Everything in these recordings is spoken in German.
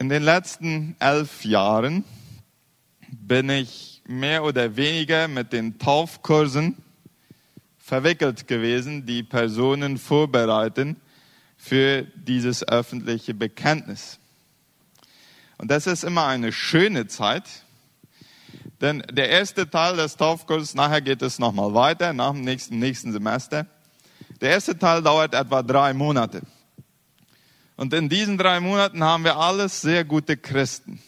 In den letzten elf Jahren bin ich mehr oder weniger mit den Taufkursen verwickelt gewesen, die Personen vorbereiten für dieses öffentliche Bekenntnis. Und das ist immer eine schöne Zeit, denn der erste Teil des Taufkurses, nachher geht es nochmal weiter, nach dem nächsten, nächsten Semester. Der erste Teil dauert etwa drei Monate. Und in diesen drei Monaten haben wir alles sehr gute Christen.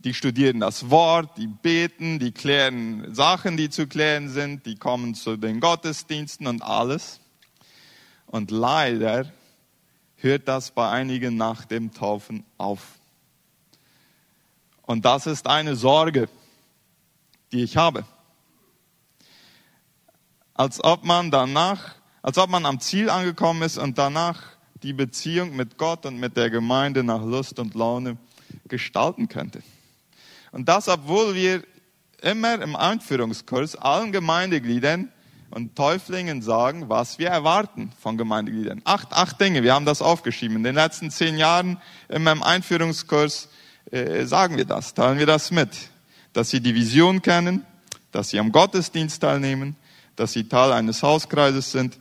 Die studieren das Wort, die beten, die klären Sachen, die zu klären sind, die kommen zu den Gottesdiensten und alles. Und leider hört das bei einigen nach dem Taufen auf. Und das ist eine Sorge, die ich habe. Als ob man danach, als ob man am Ziel angekommen ist und danach die Beziehung mit Gott und mit der Gemeinde nach Lust und Laune gestalten könnte. Und das, obwohl wir immer im Einführungskurs allen Gemeindegliedern und Täuflingen sagen, was wir erwarten von Gemeindegliedern. Acht, acht Dinge, wir haben das aufgeschrieben. In den letzten zehn Jahren immer im Einführungskurs äh, sagen wir das, teilen wir das mit. Dass sie die Vision kennen, dass sie am Gottesdienst teilnehmen, dass sie Teil eines Hauskreises sind,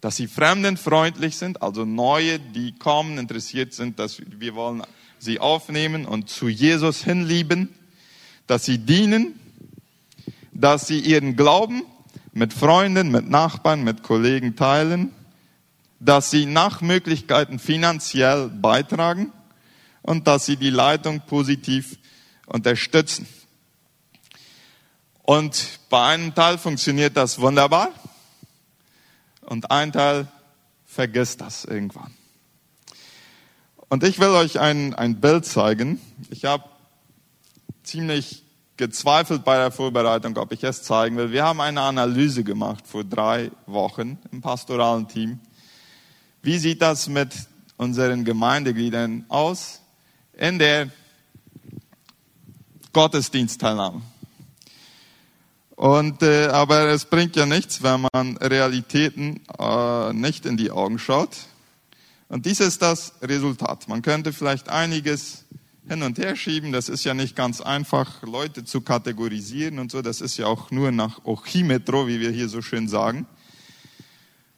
dass sie fremdenfreundlich sind, also Neue, die kommen, interessiert sind, dass wir wollen sie aufnehmen und zu Jesus hinlieben, dass sie dienen, dass sie ihren Glauben mit Freunden, mit Nachbarn, mit Kollegen teilen, dass sie nach Möglichkeiten finanziell beitragen und dass sie die Leitung positiv unterstützen. Und bei einem Teil funktioniert das wunderbar und ein Teil vergisst das irgendwann. Und ich will euch ein, ein Bild zeigen. Ich habe ziemlich gezweifelt bei der Vorbereitung, ob ich es zeigen will. Wir haben eine Analyse gemacht vor drei Wochen im pastoralen Team. Wie sieht das mit unseren Gemeindegliedern aus in der Gottesdienstteilnahme? Und, äh, aber es bringt ja nichts, wenn man Realitäten äh, nicht in die Augen schaut. Und dies ist das Resultat. Man könnte vielleicht einiges hin und her schieben. Das ist ja nicht ganz einfach, Leute zu kategorisieren und so. Das ist ja auch nur nach Ochimetro, wie wir hier so schön sagen.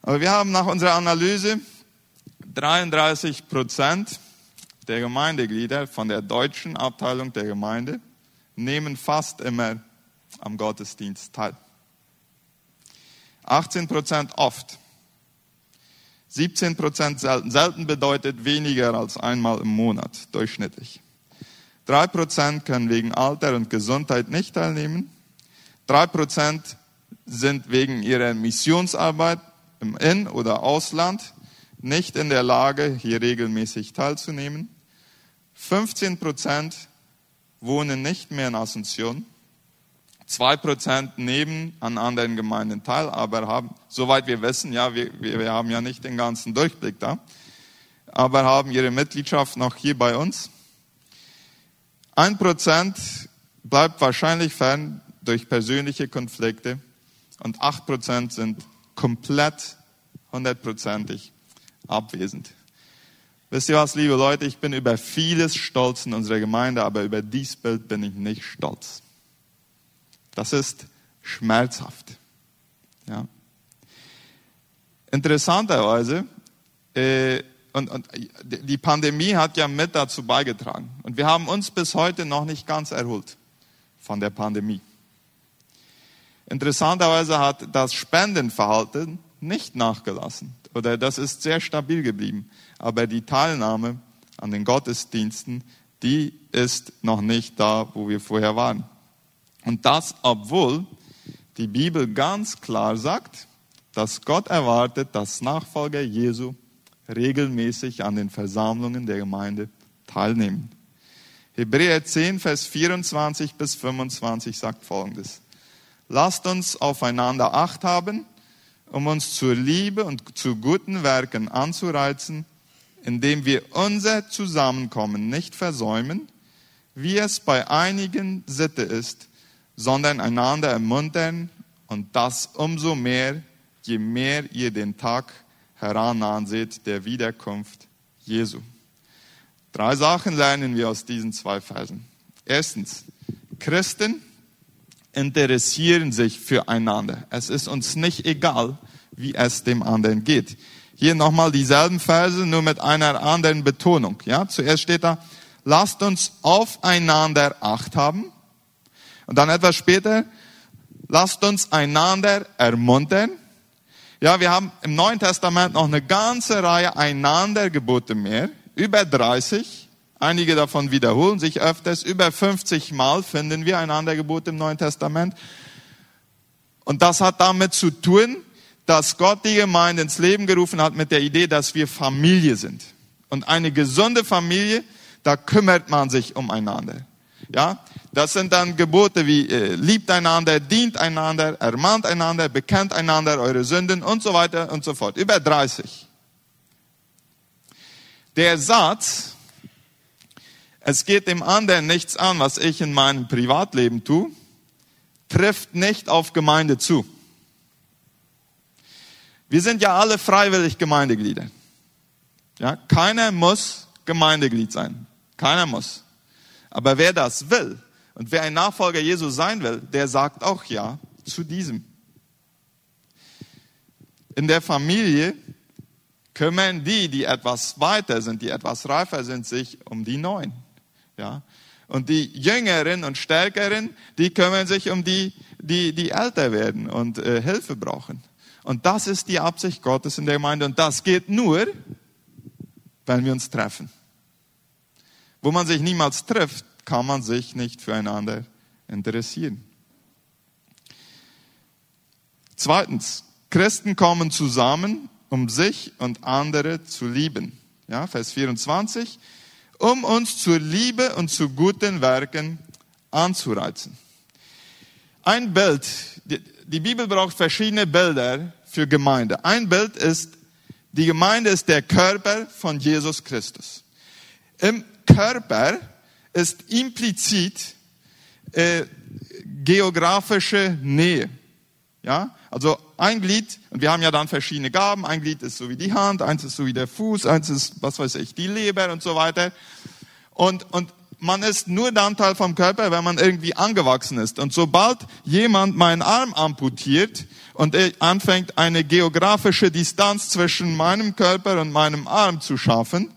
Aber wir haben nach unserer Analyse 33 Prozent der Gemeindeglieder von der deutschen Abteilung der Gemeinde nehmen fast immer am Gottesdienst teil. 18 Prozent oft. 17 Prozent selten. Selten bedeutet weniger als einmal im Monat, durchschnittlich. Drei Prozent können wegen Alter und Gesundheit nicht teilnehmen. Drei Prozent sind wegen ihrer Missionsarbeit im In- oder Ausland nicht in der Lage, hier regelmäßig teilzunehmen. 15 Prozent wohnen nicht mehr in Asunción. Zwei Prozent nehmen an anderen Gemeinden teil, aber haben, soweit wir wissen, ja, wir, wir haben ja nicht den ganzen Durchblick da, aber haben ihre Mitgliedschaft noch hier bei uns. Ein Prozent bleibt wahrscheinlich fern durch persönliche Konflikte und acht Prozent sind komplett hundertprozentig abwesend. Wisst ihr was, liebe Leute, ich bin über vieles stolz in unserer Gemeinde, aber über dies Bild bin ich nicht stolz. Das ist schmerzhaft. Ja. Interessanterweise, äh, und, und die Pandemie hat ja mit dazu beigetragen. Und wir haben uns bis heute noch nicht ganz erholt von der Pandemie. Interessanterweise hat das Spendenverhalten nicht nachgelassen oder das ist sehr stabil geblieben. Aber die Teilnahme an den Gottesdiensten, die ist noch nicht da, wo wir vorher waren. Und das, obwohl die Bibel ganz klar sagt, dass Gott erwartet, dass Nachfolger Jesu regelmäßig an den Versammlungen der Gemeinde teilnehmen. Hebräer 10, Vers 24 bis 25 sagt Folgendes. Lasst uns aufeinander Acht haben, um uns zur Liebe und zu guten Werken anzureizen, indem wir unser Zusammenkommen nicht versäumen, wie es bei einigen Sitte ist, sondern einander ermuntern und das umso mehr, je mehr ihr den Tag herannahen seht der Wiederkunft Jesu. Drei Sachen lernen wir aus diesen zwei Versen. Erstens, Christen interessieren sich füreinander. Es ist uns nicht egal, wie es dem anderen geht. Hier nochmal dieselben Verse, nur mit einer anderen Betonung. Ja, zuerst steht da, lasst uns aufeinander Acht haben. Und dann etwas später, lasst uns einander ermuntern. Ja, wir haben im Neuen Testament noch eine ganze Reihe einander Gebote mehr, über 30. Einige davon wiederholen sich öfters. Über 50 Mal finden wir einander Gebote im Neuen Testament. Und das hat damit zu tun, dass Gott die Gemeinde ins Leben gerufen hat mit der Idee, dass wir Familie sind. Und eine gesunde Familie, da kümmert man sich umeinander. Ja, das sind dann Gebote wie äh, liebt einander, dient einander, ermahnt einander, bekennt einander eure Sünden und so weiter und so fort. Über 30. Der Satz, es geht dem anderen nichts an, was ich in meinem Privatleben tue, trifft nicht auf Gemeinde zu. Wir sind ja alle freiwillig Gemeindeglieder. Ja, keiner muss Gemeindeglied sein. Keiner muss. Aber wer das will und wer ein Nachfolger Jesu sein will, der sagt auch ja zu diesem. In der Familie kümmern die, die etwas weiter sind, die etwas reifer sind, sich um die Neuen. Ja. Und die Jüngeren und Stärkeren, die kümmern sich um die, die, die älter werden und äh, Hilfe brauchen. Und das ist die Absicht Gottes in der Gemeinde. Und das geht nur, wenn wir uns treffen. Wo man sich niemals trifft, kann man sich nicht füreinander interessieren. Zweitens, Christen kommen zusammen, um sich und andere zu lieben. Ja, Vers 24, um uns zur Liebe und zu guten Werken anzureizen. Ein Bild, die Bibel braucht verschiedene Bilder für Gemeinde. Ein Bild ist, die Gemeinde ist der Körper von Jesus Christus. Im Körper ist implizit äh, geografische Nähe. Ja, also ein Glied, und wir haben ja dann verschiedene Gaben, ein Glied ist so wie die Hand, eins ist so wie der Fuß, eins ist, was weiß ich, die Leber und so weiter. Und, und man ist nur dann Teil vom Körper, wenn man irgendwie angewachsen ist. Und sobald jemand meinen Arm amputiert und anfängt, eine geografische Distanz zwischen meinem Körper und meinem Arm zu schaffen,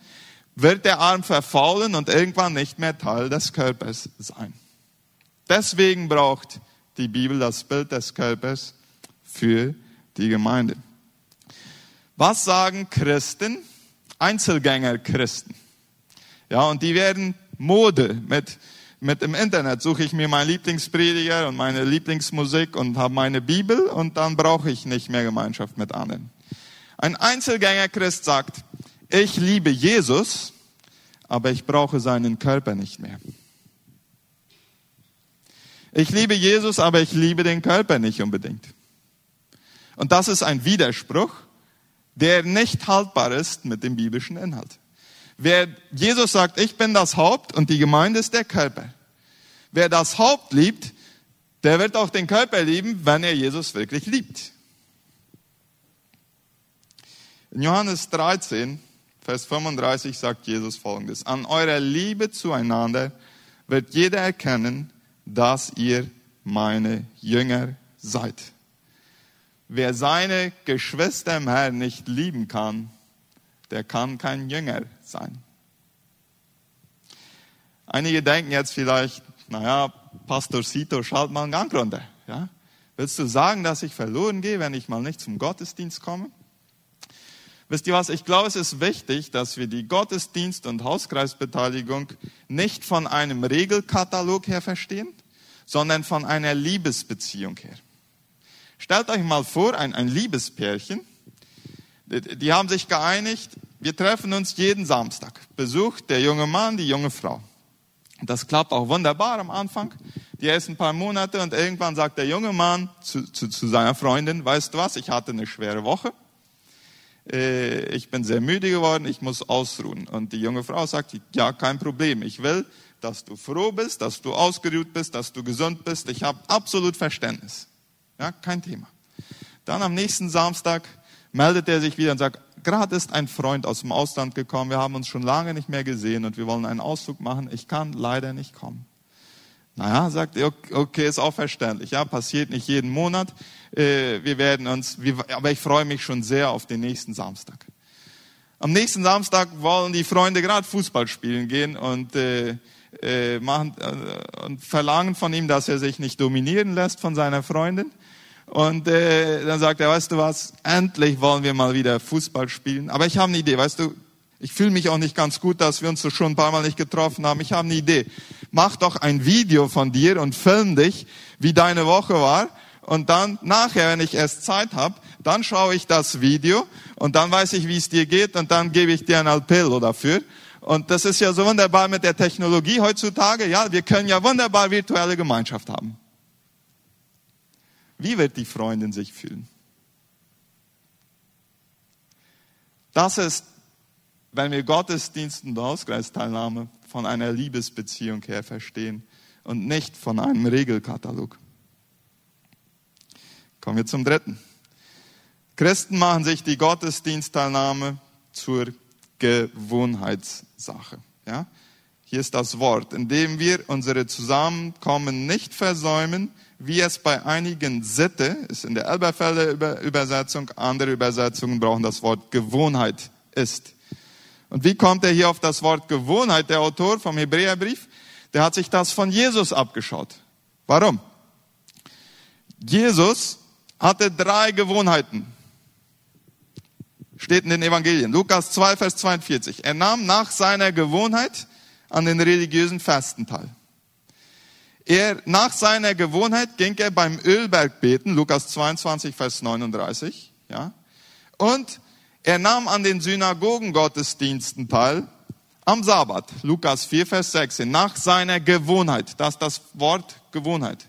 wird der Arm verfaulen und irgendwann nicht mehr Teil des Körpers sein. Deswegen braucht die Bibel das Bild des Körpers für die Gemeinde. Was sagen Christen, Einzelgänger Christen? Ja, und die werden Mode. Mit, mit dem Internet suche ich mir meinen Lieblingsprediger und meine Lieblingsmusik und habe meine Bibel und dann brauche ich nicht mehr Gemeinschaft mit anderen. Ein Einzelgänger-Christ sagt, ich liebe Jesus, aber ich brauche seinen Körper nicht mehr. Ich liebe Jesus, aber ich liebe den Körper nicht unbedingt. Und das ist ein Widerspruch, der nicht haltbar ist mit dem biblischen Inhalt. Wer Jesus sagt, ich bin das Haupt und die Gemeinde ist der Körper. Wer das Haupt liebt, der wird auch den Körper lieben, wenn er Jesus wirklich liebt. In Johannes 13, Vers 35 sagt Jesus folgendes. An eurer Liebe zueinander wird jeder erkennen, dass ihr meine Jünger seid. Wer seine Geschwister im Herrn nicht lieben kann, der kann kein Jünger sein. Einige denken jetzt vielleicht, naja, Pastor Sito, schalt mal einen Gang runter. Ja? Willst du sagen, dass ich verloren gehe, wenn ich mal nicht zum Gottesdienst komme? Wisst ihr was? Ich glaube, es ist wichtig, dass wir die Gottesdienst- und Hauskreisbeteiligung nicht von einem Regelkatalog her verstehen, sondern von einer Liebesbeziehung her. Stellt euch mal vor, ein, ein Liebespärchen, die haben sich geeinigt, wir treffen uns jeden Samstag. Besucht der junge Mann, die junge Frau. Das klappt auch wunderbar am Anfang. Die ersten paar Monate und irgendwann sagt der junge Mann zu, zu, zu seiner Freundin, weißt du was, ich hatte eine schwere Woche. Äh, ich bin sehr müde geworden, ich muss ausruhen. Und die junge Frau sagt, ja, kein Problem. Ich will, dass du froh bist, dass du ausgeruht bist, dass du gesund bist. Ich habe absolut Verständnis. Ja, kein Thema. Dann am nächsten Samstag meldet er sich wieder und sagt, gerade ist ein Freund aus dem Ausland gekommen, wir haben uns schon lange nicht mehr gesehen und wir wollen einen Ausflug machen, ich kann leider nicht kommen. Naja, sagt er, okay, ist auch verständlich, ja, passiert nicht jeden Monat, äh, wir werden uns, aber ich freue mich schon sehr auf den nächsten Samstag. Am nächsten Samstag wollen die Freunde gerade Fußball spielen gehen und äh, äh, machen, äh, und verlangen von ihm, dass er sich nicht dominieren lässt von seiner Freundin. Und äh, dann sagt er, weißt du was, endlich wollen wir mal wieder Fußball spielen. Aber ich habe eine Idee, weißt du, ich fühle mich auch nicht ganz gut, dass wir uns so schon ein paar Mal nicht getroffen haben. Ich habe eine Idee. Mach doch ein Video von dir und film dich, wie deine Woche war. Und dann nachher, wenn ich erst Zeit habe, dann schaue ich das Video und dann weiß ich, wie es dir geht und dann gebe ich dir ein Alpillo dafür. Und das ist ja so wunderbar mit der Technologie heutzutage. Ja, wir können ja wunderbar virtuelle Gemeinschaft haben. Wie wird die Freundin sich fühlen? Das ist, wenn wir Gottesdienst und Hauskreisteilnahme von einer Liebesbeziehung her verstehen und nicht von einem Regelkatalog. Kommen wir zum dritten. Christen machen sich die Gottesdienstteilnahme zur Gewohnheitssache. Ja? Hier ist das Wort, indem wir unsere Zusammenkommen nicht versäumen, wie es bei einigen Sitte, ist in der Elberfelder Übersetzung, andere Übersetzungen brauchen das Wort Gewohnheit ist. Und wie kommt er hier auf das Wort Gewohnheit? Der Autor vom Hebräerbrief, der hat sich das von Jesus abgeschaut. Warum? Jesus hatte drei Gewohnheiten. Steht in den Evangelien. Lukas 2, Vers 42. Er nahm nach seiner Gewohnheit an den religiösen Fasten teil. Er, nach seiner Gewohnheit ging er beim Ölberg beten, Lukas 22, Vers 39, ja. Und er nahm an den Synagogengottesdiensten teil am Sabbat, Lukas 4, Vers 16, nach seiner Gewohnheit. Das ist das Wort Gewohnheit.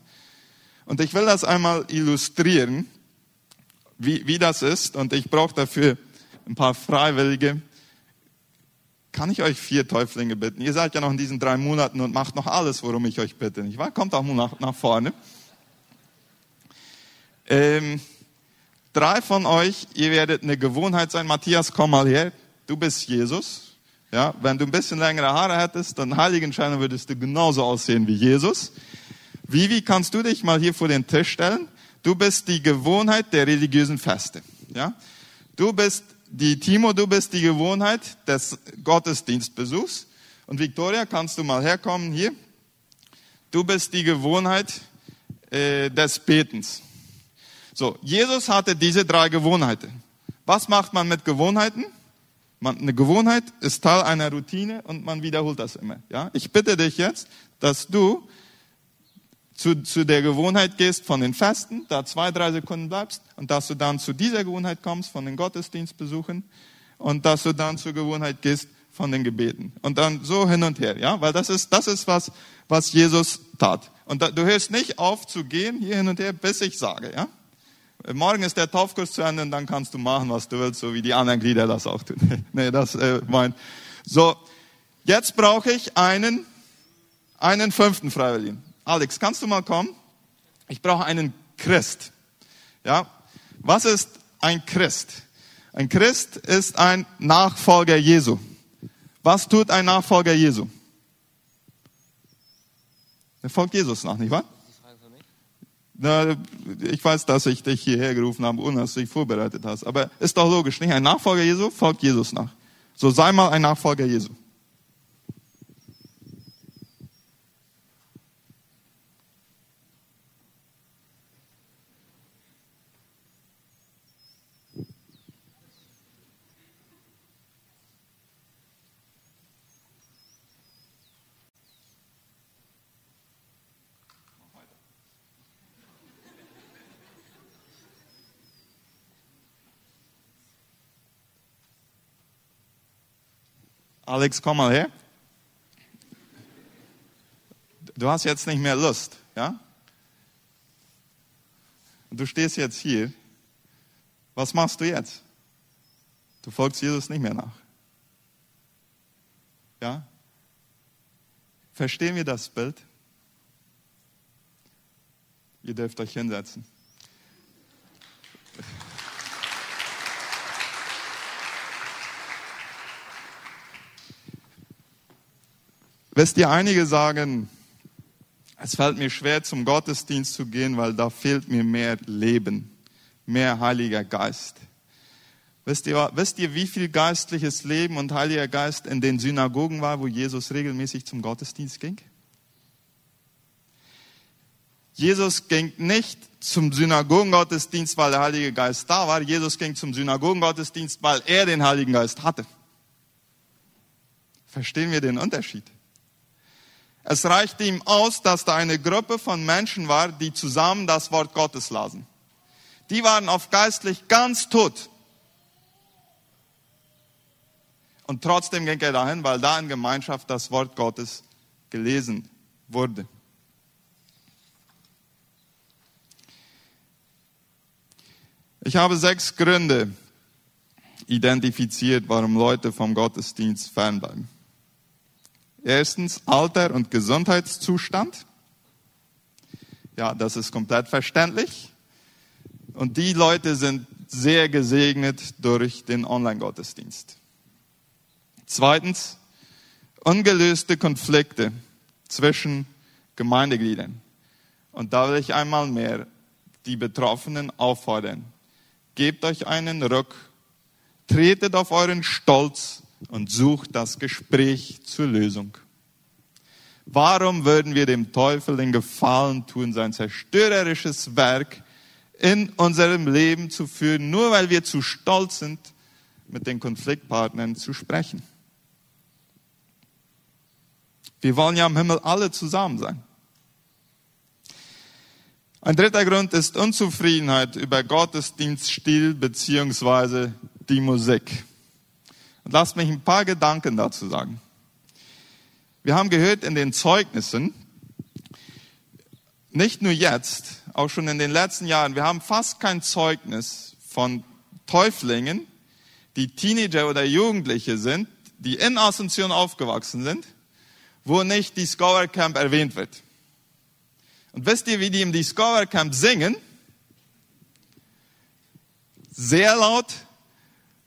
Und ich will das einmal illustrieren, wie, wie das ist. Und ich brauche dafür ein paar Freiwillige. Kann ich euch vier Täuflinge bitten? Ihr seid ja noch in diesen drei Monaten und macht noch alles, worum ich euch bitte, nicht wahr? Kommt auch mal nach, nach vorne. Ähm, drei von euch, ihr werdet eine Gewohnheit sein. Matthias, komm mal her. Du bist Jesus. Ja, wenn du ein bisschen längere Haare hättest, dann Heiligenschein, würdest du genauso aussehen wie Jesus. Vivi, kannst du dich mal hier vor den Tisch stellen? Du bist die Gewohnheit der religiösen Feste. Ja? Du bist die Timo, du bist die Gewohnheit des Gottesdienstbesuchs. Und Victoria, kannst du mal herkommen hier? Du bist die Gewohnheit äh, des Betens. So, Jesus hatte diese drei Gewohnheiten. Was macht man mit Gewohnheiten? Man, eine Gewohnheit ist Teil einer Routine und man wiederholt das immer. Ja? Ich bitte dich jetzt, dass du zu, zu der Gewohnheit gehst von den Fasten, da zwei, drei Sekunden bleibst und dass du dann zu dieser Gewohnheit kommst von den Gottesdienstbesuchen und dass du dann zur Gewohnheit gehst von den Gebeten. Und dann so hin und her, ja, weil das ist, das ist was, was Jesus tat. Und da, du hörst nicht auf zu gehen hier hin und her, bis ich sage, ja. Morgen ist der Taufkurs zu Ende und dann kannst du machen, was du willst, so wie die anderen Glieder das auch tun. nee, das äh, mein. So, jetzt brauche ich einen, einen fünften Freiwilligen. Alex, kannst du mal kommen? Ich brauche einen Christ. Ja, was ist ein Christ? Ein Christ ist ein Nachfolger Jesu. Was tut ein Nachfolger Jesu? Er folgt Jesus nach, nicht wahr? Na, ich weiß, dass ich dich hierher gerufen habe, ohne dass du dich vorbereitet hast. Aber ist doch logisch, nicht? Ein Nachfolger Jesu folgt Jesus nach. So sei mal ein Nachfolger Jesu. Alex, komm mal her. Du hast jetzt nicht mehr Lust, ja? du stehst jetzt hier. Was machst du jetzt? Du folgst Jesus nicht mehr nach. Ja? Verstehen wir das Bild? Ihr dürft euch hinsetzen. Wisst ihr, einige sagen, es fällt mir schwer zum Gottesdienst zu gehen, weil da fehlt mir mehr Leben, mehr Heiliger Geist. Wisst ihr, wisst ihr, wie viel geistliches Leben und Heiliger Geist in den Synagogen war, wo Jesus regelmäßig zum Gottesdienst ging? Jesus ging nicht zum Synagogengottesdienst, weil der Heilige Geist da war. Jesus ging zum Synagogengottesdienst, weil er den Heiligen Geist hatte. Verstehen wir den Unterschied? Es reichte ihm aus, dass da eine Gruppe von Menschen war, die zusammen das Wort Gottes lasen. Die waren auf geistlich ganz tot. Und trotzdem ging er dahin, weil da in Gemeinschaft das Wort Gottes gelesen wurde. Ich habe sechs Gründe identifiziert, warum Leute vom Gottesdienst fernbleiben. Erstens Alter und Gesundheitszustand. Ja, das ist komplett verständlich. Und die Leute sind sehr gesegnet durch den Online-Gottesdienst. Zweitens, ungelöste Konflikte zwischen Gemeindegliedern. Und da will ich einmal mehr die Betroffenen auffordern. Gebt euch einen Ruck, tretet auf euren Stolz und sucht das Gespräch zur Lösung. Warum würden wir dem Teufel den Gefallen tun, sein zerstörerisches Werk in unserem Leben zu führen, nur weil wir zu stolz sind, mit den Konfliktpartnern zu sprechen? Wir wollen ja im Himmel alle zusammen sein. Ein dritter Grund ist Unzufriedenheit über Gottesdienststil beziehungsweise die Musik. Und lasst mich ein paar Gedanken dazu sagen. Wir haben gehört in den Zeugnissen, nicht nur jetzt, auch schon in den letzten Jahren, wir haben fast kein Zeugnis von Täuflingen, die Teenager oder Jugendliche sind, die in Asunción aufgewachsen sind, wo nicht Discover Camp erwähnt wird. Und wisst ihr, wie die im Discover Camp singen? Sehr laut.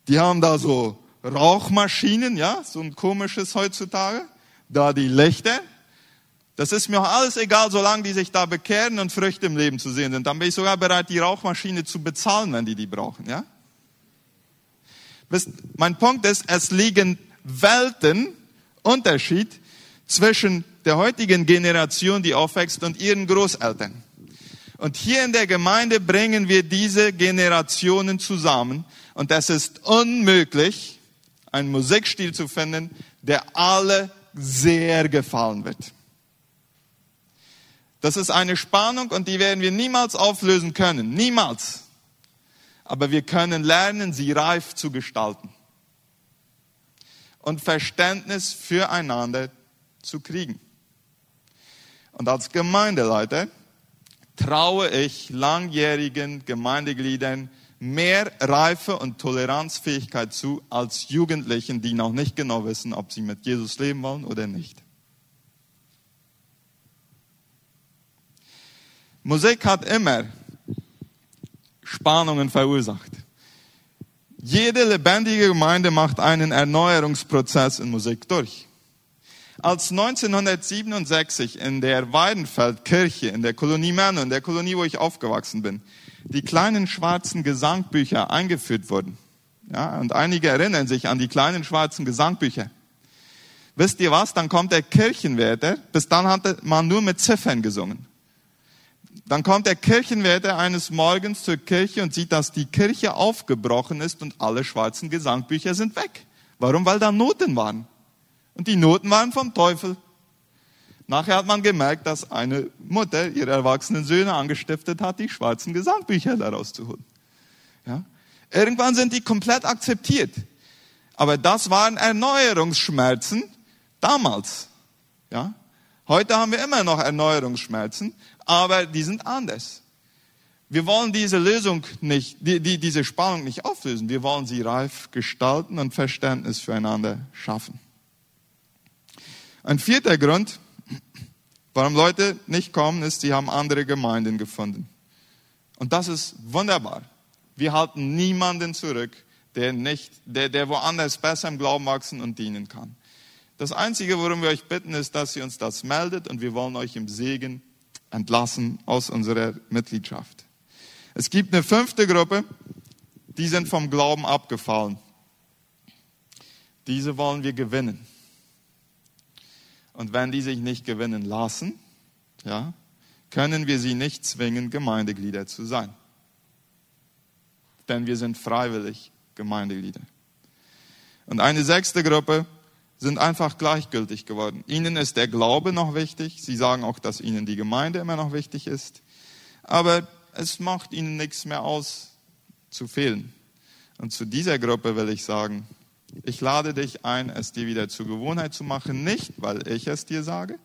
Die haben da so Rauchmaschinen, ja, so ein komisches heutzutage. Da die Lichter. Das ist mir alles egal, solange die sich da bekehren und Früchte im Leben zu sehen sind. Dann bin ich sogar bereit, die Rauchmaschine zu bezahlen, wenn die die brauchen, ja. Mein Punkt ist, es liegen Welten Unterschied zwischen der heutigen Generation, die aufwächst, und ihren Großeltern. Und hier in der Gemeinde bringen wir diese Generationen zusammen. Und es ist unmöglich, einen Musikstil zu finden, der alle sehr gefallen wird. Das ist eine Spannung und die werden wir niemals auflösen können. Niemals. Aber wir können lernen, sie reif zu gestalten. Und Verständnis füreinander zu kriegen. Und als Gemeindeleiter traue ich langjährigen Gemeindegliedern mehr Reife und Toleranzfähigkeit zu als Jugendlichen, die noch nicht genau wissen, ob sie mit Jesus leben wollen oder nicht. Musik hat immer Spannungen verursacht. Jede lebendige Gemeinde macht einen Erneuerungsprozess in Musik durch. Als 1967 in der Weidenfeldkirche, in der Kolonie Männer, in der Kolonie, wo ich aufgewachsen bin, die kleinen schwarzen Gesangbücher eingeführt wurden, ja, und einige erinnern sich an die kleinen schwarzen Gesangbücher. Wisst ihr was? Dann kommt der Kirchenwärter. Bis dann hatte man nur mit Ziffern gesungen. Dann kommt der Kirchenwärter eines Morgens zur Kirche und sieht, dass die Kirche aufgebrochen ist und alle schwarzen Gesangbücher sind weg. Warum? Weil da Noten waren. Und die Noten waren vom Teufel. Nachher hat man gemerkt, dass eine Mutter ihre erwachsenen Söhne angestiftet hat, die schwarzen Gesangbücher daraus zu holen. Ja? Irgendwann sind die komplett akzeptiert. Aber das waren Erneuerungsschmerzen damals. Ja? Heute haben wir immer noch Erneuerungsschmerzen, aber die sind anders. Wir wollen diese Lösung nicht, die, die, diese Spannung nicht auflösen. Wir wollen sie reif gestalten und Verständnis füreinander schaffen. Ein vierter Grund, warum Leute nicht kommen, ist, sie haben andere Gemeinden gefunden. Und das ist wunderbar. Wir halten niemanden zurück, der nicht, der, der woanders besser im Glauben wachsen und dienen kann. Das Einzige, worum wir euch bitten, ist, dass ihr uns das meldet und wir wollen euch im Segen entlassen aus unserer Mitgliedschaft. Es gibt eine fünfte Gruppe, die sind vom Glauben abgefallen. Diese wollen wir gewinnen. Und wenn die sich nicht gewinnen lassen, ja, können wir sie nicht zwingen, Gemeindeglieder zu sein. Denn wir sind freiwillig Gemeindeglieder. Und eine sechste Gruppe sind einfach gleichgültig geworden. Ihnen ist der Glaube noch wichtig. Sie sagen auch, dass ihnen die Gemeinde immer noch wichtig ist. Aber es macht ihnen nichts mehr aus, zu fehlen. Und zu dieser Gruppe will ich sagen, ich lade dich ein, es dir wieder zur Gewohnheit zu machen, nicht weil ich es dir sage,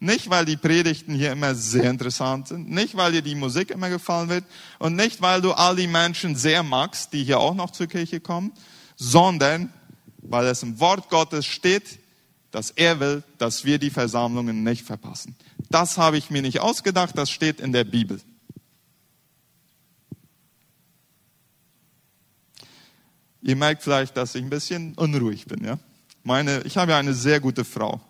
nicht weil die Predigten hier immer sehr interessant sind, nicht weil dir die Musik immer gefallen wird. Und nicht weil du all die Menschen sehr magst, die hier auch noch zur Kirche kommen, sondern weil es im Wort Gottes steht, dass er will, dass wir die Versammlungen nicht verpassen. Das habe ich mir nicht ausgedacht, das steht in der Bibel. Ihr merkt vielleicht, dass ich ein bisschen unruhig bin. Ja? Meine, ich habe ja eine sehr gute Frau.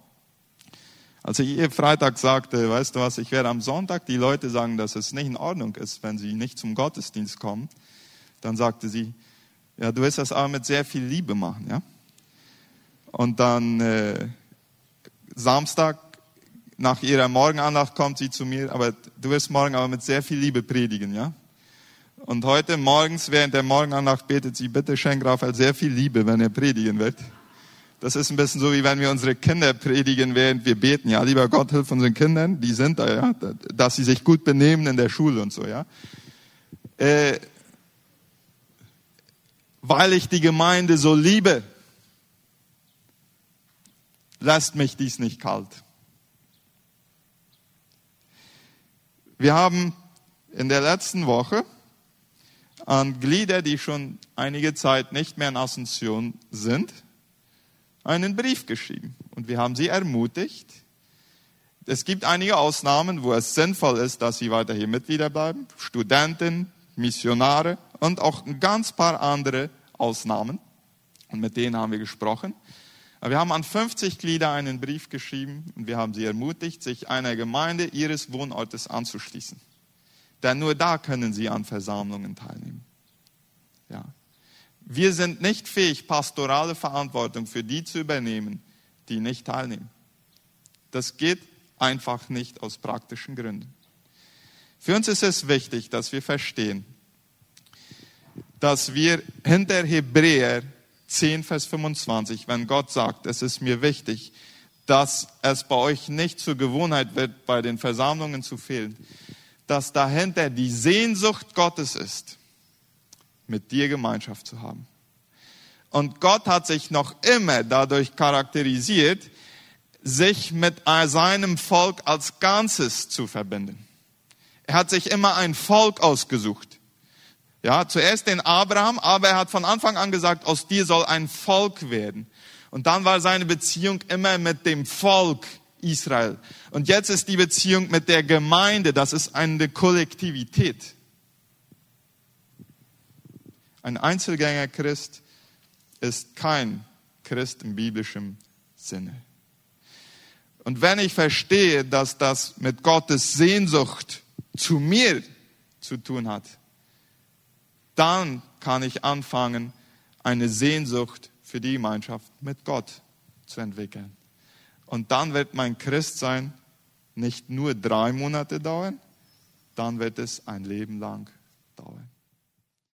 Als ich ihr Freitag sagte, weißt du was, ich werde am Sonntag die Leute sagen, dass es nicht in Ordnung ist, wenn sie nicht zum Gottesdienst kommen, dann sagte sie, ja, du wirst das aber mit sehr viel Liebe machen, ja. Und dann äh, Samstag nach ihrer Morgenandacht kommt sie zu mir, aber du wirst morgen aber mit sehr viel Liebe predigen, ja. Und heute morgens während der Morgenandacht betet sie, bitte schenk Raphael sehr viel Liebe, wenn er predigen wird. Das ist ein bisschen so, wie wenn wir unsere Kinder predigen, während wir beten. Ja, lieber Gott, hilf unseren Kindern, die sind da, ja, dass sie sich gut benehmen in der Schule und so, ja. Äh, weil ich die Gemeinde so liebe, lasst mich dies nicht kalt. Wir haben in der letzten Woche an Glieder, die schon einige Zeit nicht mehr in Ascension sind, einen Brief geschrieben. Und wir haben sie ermutigt. Es gibt einige Ausnahmen, wo es sinnvoll ist, dass sie weiter hier Mitglieder bleiben. Studenten, Missionare und auch ein ganz paar andere Ausnahmen. Und mit denen haben wir gesprochen. Wir haben an 50 Glieder einen Brief geschrieben und wir haben sie ermutigt, sich einer Gemeinde ihres Wohnortes anzuschließen. Denn nur da können sie an Versammlungen teilnehmen. Ja. Wir sind nicht fähig, pastorale Verantwortung für die zu übernehmen, die nicht teilnehmen. Das geht einfach nicht aus praktischen Gründen. Für uns ist es wichtig, dass wir verstehen, dass wir hinter Hebräer 10, Vers 25, wenn Gott sagt, es ist mir wichtig, dass es bei euch nicht zur Gewohnheit wird, bei den Versammlungen zu fehlen, dass dahinter die Sehnsucht Gottes ist, mit dir Gemeinschaft zu haben. Und Gott hat sich noch immer dadurch charakterisiert, sich mit seinem Volk als Ganzes zu verbinden. Er hat sich immer ein Volk ausgesucht. Ja, zuerst den Abraham, aber er hat von Anfang an gesagt, aus dir soll ein Volk werden. Und dann war seine Beziehung immer mit dem Volk Israel. Und jetzt ist die Beziehung mit der Gemeinde, das ist eine Kollektivität. Ein Einzelgänger-Christ ist kein Christ im biblischen Sinne. Und wenn ich verstehe, dass das mit Gottes Sehnsucht zu mir zu tun hat, dann kann ich anfangen, eine Sehnsucht für die Gemeinschaft mit Gott zu entwickeln. Und dann wird mein Christsein nicht nur drei Monate dauern, dann wird es ein Leben lang